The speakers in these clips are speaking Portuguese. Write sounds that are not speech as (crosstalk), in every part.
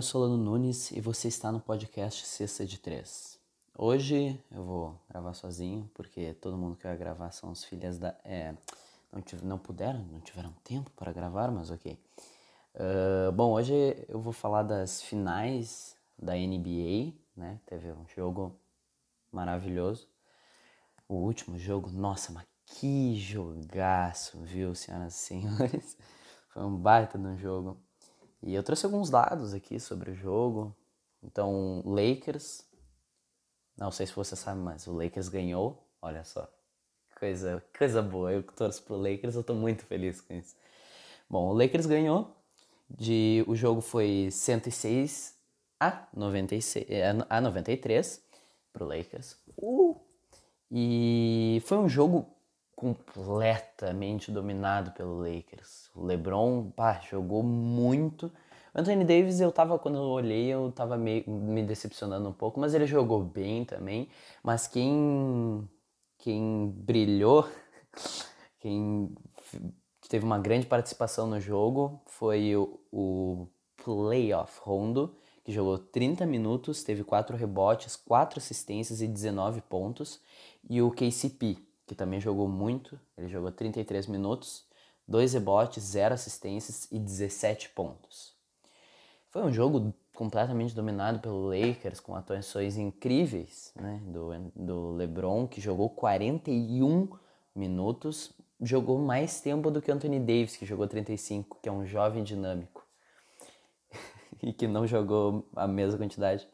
nome é Solano Nunes e você está no podcast Sexta de Três. Hoje eu vou gravar sozinho, porque todo mundo que vai gravar são as filhas da. É, não, tive, não puderam, não tiveram tempo para gravar, mas ok. Uh, bom, hoje eu vou falar das finais da NBA, né? Teve um jogo maravilhoso. O último jogo, nossa, mas que jogaço, viu, senhoras e senhores? (laughs) Foi um baita de um jogo. E eu trouxe alguns dados aqui sobre o jogo. Então, Lakers. Não sei se você sabe, mas o Lakers ganhou. Olha só. Coisa, coisa boa. Eu que torço pro Lakers, eu tô muito feliz com isso. Bom, o Lakers ganhou. De, o jogo foi 106 a, 96, é, a 93 pro Lakers. Uh! E foi um jogo completamente dominado pelo Lakers. O LeBron, pá, jogou muito. Anthony Davis, eu tava, quando eu olhei, eu tava meio, me decepcionando um pouco, mas ele jogou bem também. Mas quem, quem brilhou, (laughs) quem teve uma grande participação no jogo foi o, o Playoff Rondo, que jogou 30 minutos, teve 4 rebotes, 4 assistências e 19 pontos. E o KCP, que também jogou muito, ele jogou 33 minutos, 2 rebotes, 0 assistências e 17 pontos. Foi um jogo completamente dominado pelo Lakers, com atuações incríveis né, do, do LeBron, que jogou 41 minutos, jogou mais tempo do que Anthony Davis, que jogou 35, que é um jovem dinâmico (laughs) e que não jogou a mesma quantidade.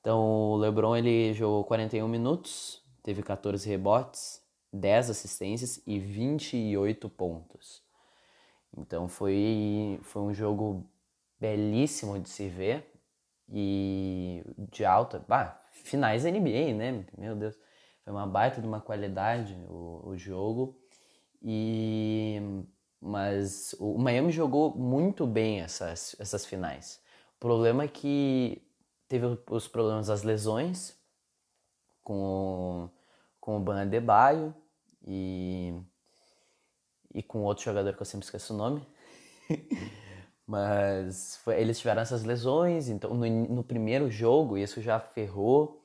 Então o LeBron ele jogou 41 minutos, teve 14 rebotes, 10 assistências e 28 pontos. Então foi, foi um jogo belíssimo de se ver e de alta. Bah, finais NBA, né? Meu Deus. Foi uma baita de uma qualidade o, o jogo. E mas o Miami jogou muito bem essas, essas finais. O problema é que teve os problemas das lesões com com o Ban Adebayo e, e com outro jogador que eu sempre esqueço o nome. (laughs) Mas foi, eles tiveram essas lesões, então no, no primeiro jogo isso já ferrou.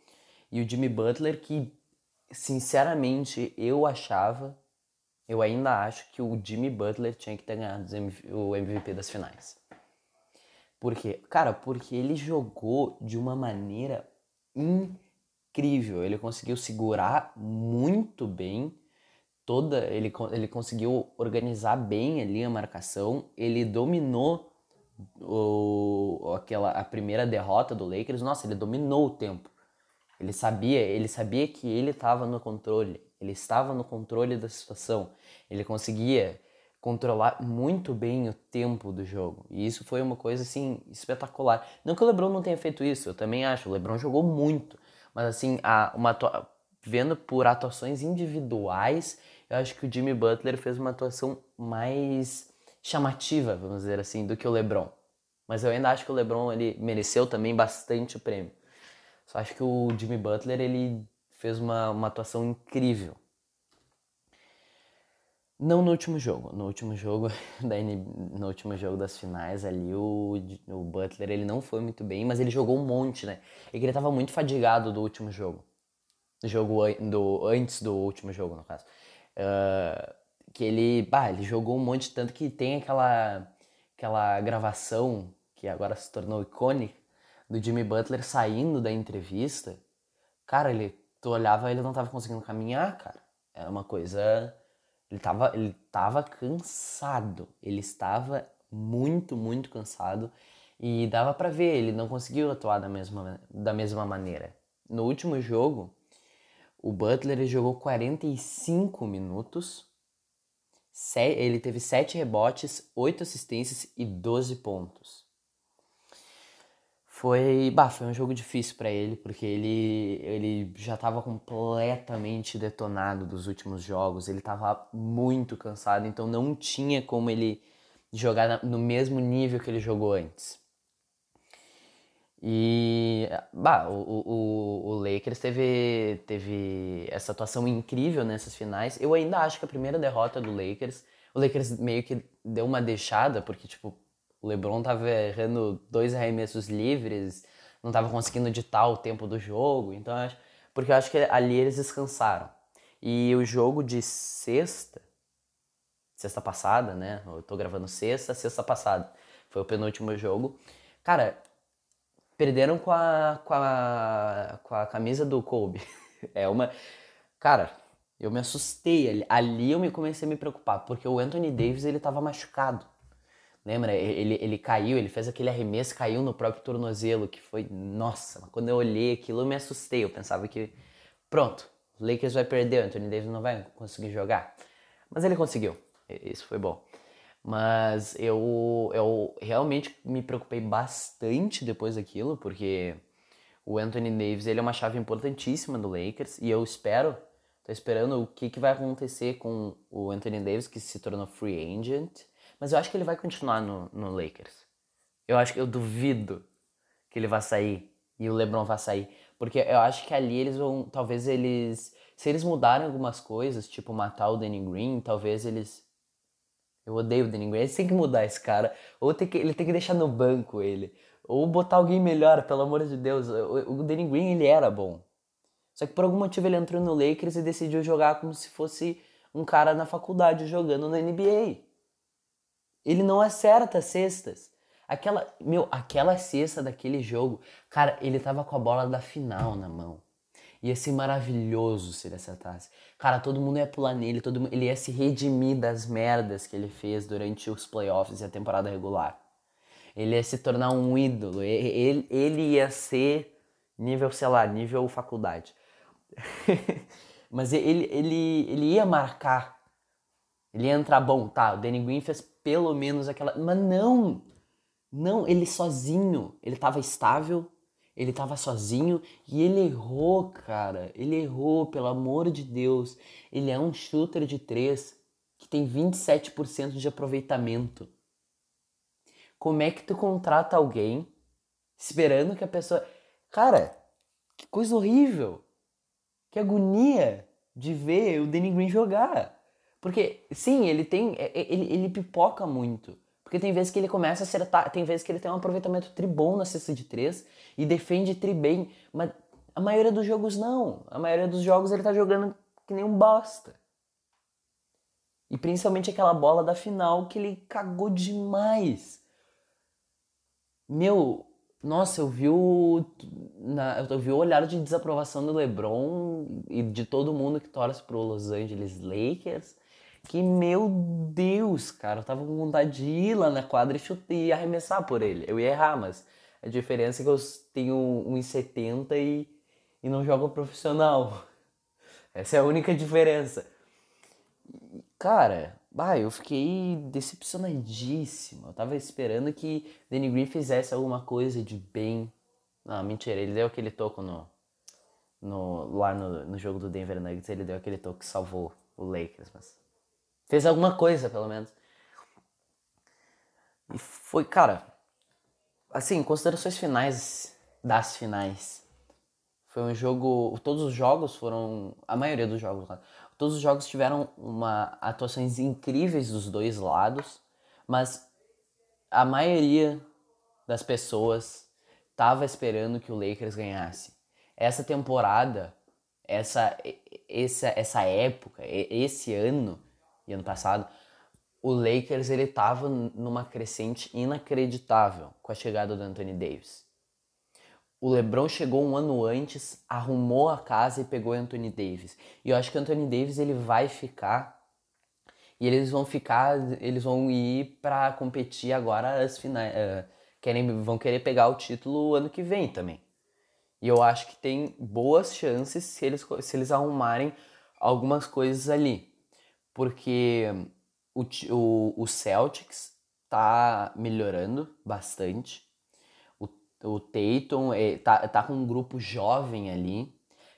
E o Jimmy Butler, que sinceramente eu achava, eu ainda acho que o Jimmy Butler tinha que ter ganhado o MVP das finais. Por quê? Cara, porque ele jogou de uma maneira incrível incrível. Ele conseguiu segurar muito bem toda. Ele, ele conseguiu organizar bem ali a marcação. Ele dominou o, aquela, a primeira derrota do Lakers. Nossa, ele dominou o tempo. Ele sabia, ele sabia que ele estava no controle. Ele estava no controle da situação. Ele conseguia controlar muito bem o tempo do jogo. E isso foi uma coisa assim espetacular. Não que o LeBron não tenha feito isso, eu também acho. O LeBron jogou muito. Mas assim, a, uma vendo por atuações individuais, eu acho que o Jimmy Butler fez uma atuação mais chamativa, vamos dizer assim, do que o LeBron. Mas eu ainda acho que o LeBron ele mereceu também bastante o prêmio. Só acho que o Jimmy Butler ele fez uma, uma atuação incrível. Não no último jogo. No último jogo (laughs) da no último jogo das finais ali o, o Butler ele não foi muito bem, mas ele jogou um monte, né? E que ele tava muito fadigado do último jogo. Jogo do antes do último jogo, no caso. Uh, que ele, bah, ele jogou um monte tanto que tem aquela aquela gravação que agora se tornou icônica do Jimmy Butler saindo da entrevista. Cara, ele tu olhava, ele não tava conseguindo caminhar, cara. Era uma coisa ele estava ele tava cansado, ele estava muito, muito cansado e dava para ver, ele não conseguiu atuar da mesma, da mesma maneira. No último jogo, o Butler jogou 45 minutos, ele teve 7 rebotes, 8 assistências e 12 pontos. Foi, bah, foi um jogo difícil para ele, porque ele, ele já estava completamente detonado dos últimos jogos, ele estava muito cansado, então não tinha como ele jogar no mesmo nível que ele jogou antes. E bah, o, o, o Lakers teve, teve essa atuação incrível nessas finais. Eu ainda acho que a primeira derrota do Lakers, o Lakers meio que deu uma deixada, porque tipo, o LeBron tava errando dois arremessos livres, não tava conseguindo ditar o tempo do jogo, então acho, porque eu acho que ali eles descansaram. E o jogo de sexta, sexta passada, né? Eu tô gravando sexta, sexta passada. Foi o penúltimo jogo. Cara, perderam com a, com a, com a camisa do Kobe. (laughs) É uma. Cara, eu me assustei. Ali, ali eu me comecei a me preocupar, porque o Anthony Davis ele tava machucado. Lembra? Ele, ele caiu, ele fez aquele arremesso, caiu no próprio tornozelo, que foi. Nossa, quando eu olhei aquilo eu me assustei. Eu pensava que. Pronto, o Lakers vai perder, o Anthony Davis não vai conseguir jogar. Mas ele conseguiu. Isso foi bom. Mas eu, eu realmente me preocupei bastante depois daquilo, porque o Anthony Davis ele é uma chave importantíssima do Lakers e eu espero, tô esperando o que, que vai acontecer com o Anthony Davis, que se tornou free agent, mas eu acho que ele vai continuar no, no Lakers. Eu acho que eu duvido que ele vai sair e o LeBron vai sair, porque eu acho que ali eles vão, talvez eles, se eles mudarem algumas coisas, tipo matar o Danny Green, talvez eles eu odeio o Danny Green. Eles têm que mudar esse cara. Ou tem que, ele tem que deixar no banco ele. Ou botar alguém melhor, pelo amor de Deus. O, o Danny Green, ele era bom. Só que por algum motivo ele entrou no Lakers e decidiu jogar como se fosse um cara na faculdade jogando na NBA. Ele não acerta cestas. Aquela, meu, aquela cesta daquele jogo, cara, ele tava com a bola da final na mão. Ia ser maravilhoso se ele acertasse. Cara, todo mundo ia pular nele, todo mundo, ele ia se redimir das merdas que ele fez durante os playoffs e a temporada regular. Ele ia se tornar um ídolo. Ele, ele ia ser nível, sei lá, nível faculdade. (laughs) Mas ele, ele, ele ia marcar. Ele ia entrar bom, tá? O Danny Green fez pelo menos aquela. Mas não! Não, ele sozinho. Ele tava estável, ele estava sozinho e ele errou, cara. Ele errou, pelo amor de Deus. Ele é um shooter de três que tem 27% de aproveitamento. Como é que tu contrata alguém esperando que a pessoa. Cara, que coisa horrível! Que agonia de ver o Danny Green jogar. Porque, sim, ele tem. É, é, ele, ele pipoca muito. Porque tem vezes que ele começa a acertar, tem vezes que ele tem um aproveitamento tribom na cesta de três e defende tri bem, mas a maioria dos jogos não. A maioria dos jogos ele tá jogando que nem um bosta. E principalmente aquela bola da final que ele cagou demais. Meu, nossa, eu vi o, na, eu vi o olhar de desaprovação do LeBron e de todo mundo que torce pro Los Angeles Lakers que, meu Deus, cara, eu tava com vontade de ir lá na quadra e, chutar, e arremessar por ele. Eu ia errar, mas a diferença é que eu tenho 1,70 e, e não jogo profissional. (laughs) Essa é a única diferença. Cara, bah, eu fiquei decepcionadíssimo. Eu tava esperando que Danny Green fizesse alguma coisa de bem. Não, mentira, ele deu aquele toco no, no, lá no, no jogo do Denver Nuggets, ele deu aquele toque que salvou o Lakers, mas Fez alguma coisa, pelo menos. E foi, cara, assim, considerações finais das finais. Foi um jogo. Todos os jogos foram. A maioria dos jogos, cara, todos os jogos tiveram uma atuações incríveis dos dois lados, mas a maioria das pessoas estava esperando que o Lakers ganhasse. Essa temporada, essa, essa, essa época, esse ano e ano passado, o Lakers ele tava numa crescente inacreditável com a chegada do Anthony Davis. O LeBron chegou um ano antes, arrumou a casa e pegou Anthony Davis. E eu acho que o Anthony Davis ele vai ficar e eles vão ficar, eles vão ir para competir agora as finais, uh, querem vão querer pegar o título ano que vem também. E eu acho que tem boas chances se eles se eles arrumarem algumas coisas ali porque o, o, o Celtics tá melhorando bastante. O, o Tatum é, tá, tá com um grupo jovem ali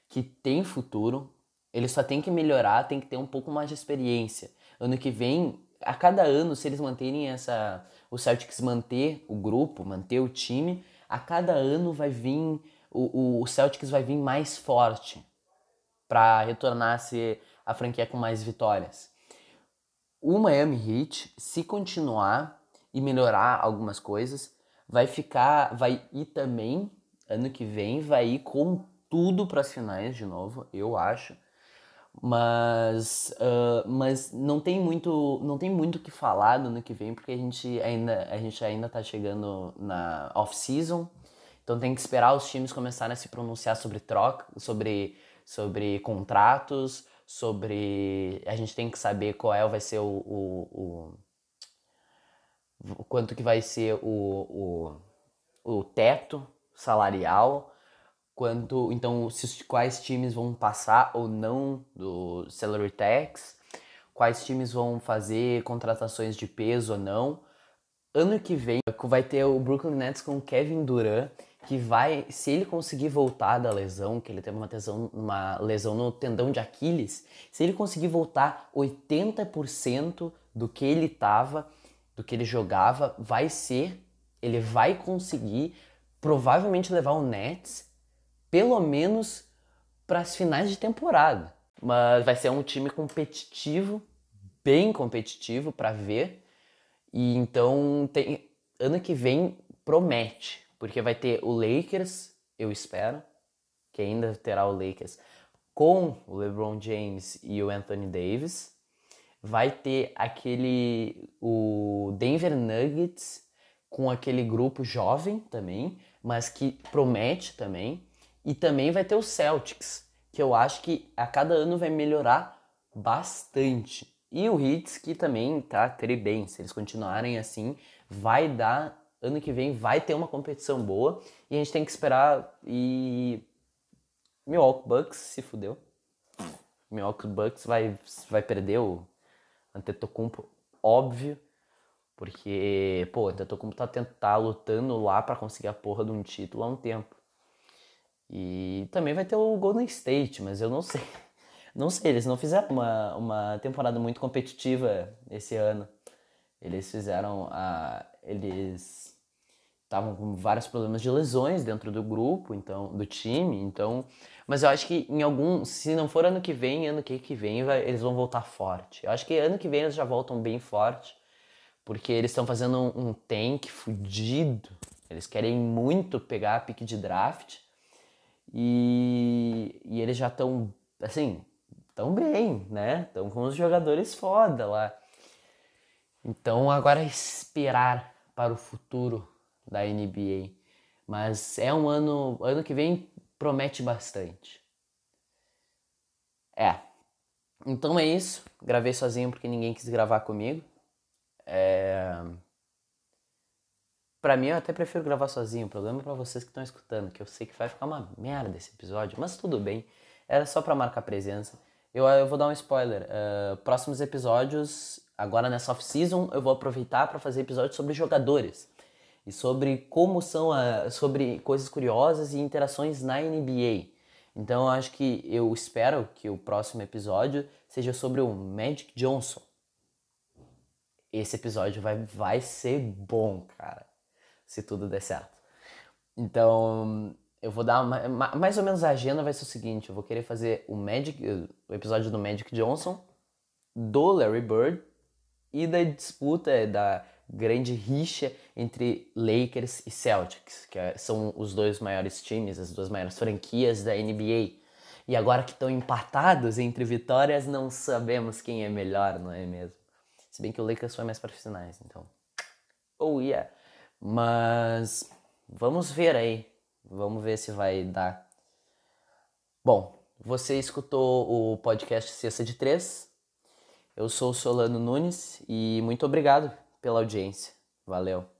que tem futuro. Ele só tem que melhorar, tem que ter um pouco mais de experiência. Ano que vem, a cada ano, se eles manterem essa. O Celtics manter o grupo, manter o time, a cada ano vai vir. O, o Celtics vai vir mais forte para retornar a ser a franquia com mais vitórias. O Miami Heat, se continuar e melhorar algumas coisas. Vai ficar, vai ir também ano que vem, vai ir com tudo para as finais de novo, eu acho. Mas, uh, mas não tem muito não tem muito que falar no ano que vem porque a gente ainda a gente ainda tá chegando na off season então tem que esperar os times começarem a se pronunciar sobre troca sobre sobre contratos sobre a gente tem que saber qual é vai ser o, o, o, quanto que vai ser o, o, o teto salarial quanto então se, quais times vão passar ou não do salary tax, quais times vão fazer contratações de peso ou não. Ano que vem vai ter o Brooklyn Nets com Kevin Durant, que vai, se ele conseguir voltar da lesão, que ele teve uma lesão, uma lesão no tendão de Aquiles, se ele conseguir voltar 80% do que ele tava, do que ele jogava, vai ser, ele vai conseguir provavelmente levar o Nets pelo menos para as finais de temporada. Mas vai ser um time competitivo, bem competitivo para ver. E então tem ano que vem promete, porque vai ter o Lakers, eu espero, que ainda terá o Lakers com o LeBron James e o Anthony Davis. Vai ter aquele o Denver Nuggets com aquele grupo jovem também, mas que promete também. E também vai ter o Celtics, que eu acho que a cada ano vai melhorar bastante. E o Hits, que também tá tri bem. Se eles continuarem assim, vai dar. Ano que vem vai ter uma competição boa. E a gente tem que esperar. E. Milwaukee Bucks se fudeu. Milwaukee Bucks vai, vai perder o Antetokounmpo, óbvio. Porque, pô, o Antetokounmpo tá, tá lutando lá para conseguir a porra de um título há um tempo. E também vai ter o Golden State, mas eu não sei. (laughs) Não sei, eles não fizeram uma, uma temporada muito competitiva esse ano. Eles fizeram a. Eles estavam com vários problemas de lesões dentro do grupo, então, do time, então. Mas eu acho que em algum. Se não for ano que vem, ano que, vem, vai, eles vão voltar forte. Eu acho que ano que vem eles já voltam bem forte. Porque eles estão fazendo um, um tank fudido. Eles querem muito pegar a pique de draft. E, e eles já estão, assim, tão bem, né? Estão com os jogadores foda lá. Então agora é esperar para o futuro da NBA. Mas é um ano, ano que vem promete bastante. É. Então é isso. Gravei sozinho porque ninguém quis gravar comigo. É... Pra mim, eu até prefiro gravar sozinho. O problema é pra vocês que estão escutando, que eu sei que vai ficar uma merda esse episódio, mas tudo bem. Era só pra marcar presença. Eu, eu vou dar um spoiler. Uh, próximos episódios, agora nessa off-season, eu vou aproveitar para fazer episódios sobre jogadores. E sobre como são, a, sobre coisas curiosas e interações na NBA. Então eu acho que eu espero que o próximo episódio seja sobre o Magic Johnson. Esse episódio vai, vai ser bom, cara se tudo der certo. Então, eu vou dar uma, mais ou menos a agenda vai ser o seguinte, eu vou querer fazer o Magic, o episódio do Magic Johnson, do Larry Bird e da disputa da grande rixa entre Lakers e Celtics, que é, são os dois maiores times, as duas maiores franquias da NBA. E agora que estão empatados entre vitórias, não sabemos quem é melhor, não é mesmo? Se bem que o Lakers foi mais para finais, então. Oh yeah. Mas vamos ver aí. Vamos ver se vai dar. Bom, você escutou o podcast Cesta de Três. Eu sou o Solano Nunes e muito obrigado pela audiência. Valeu.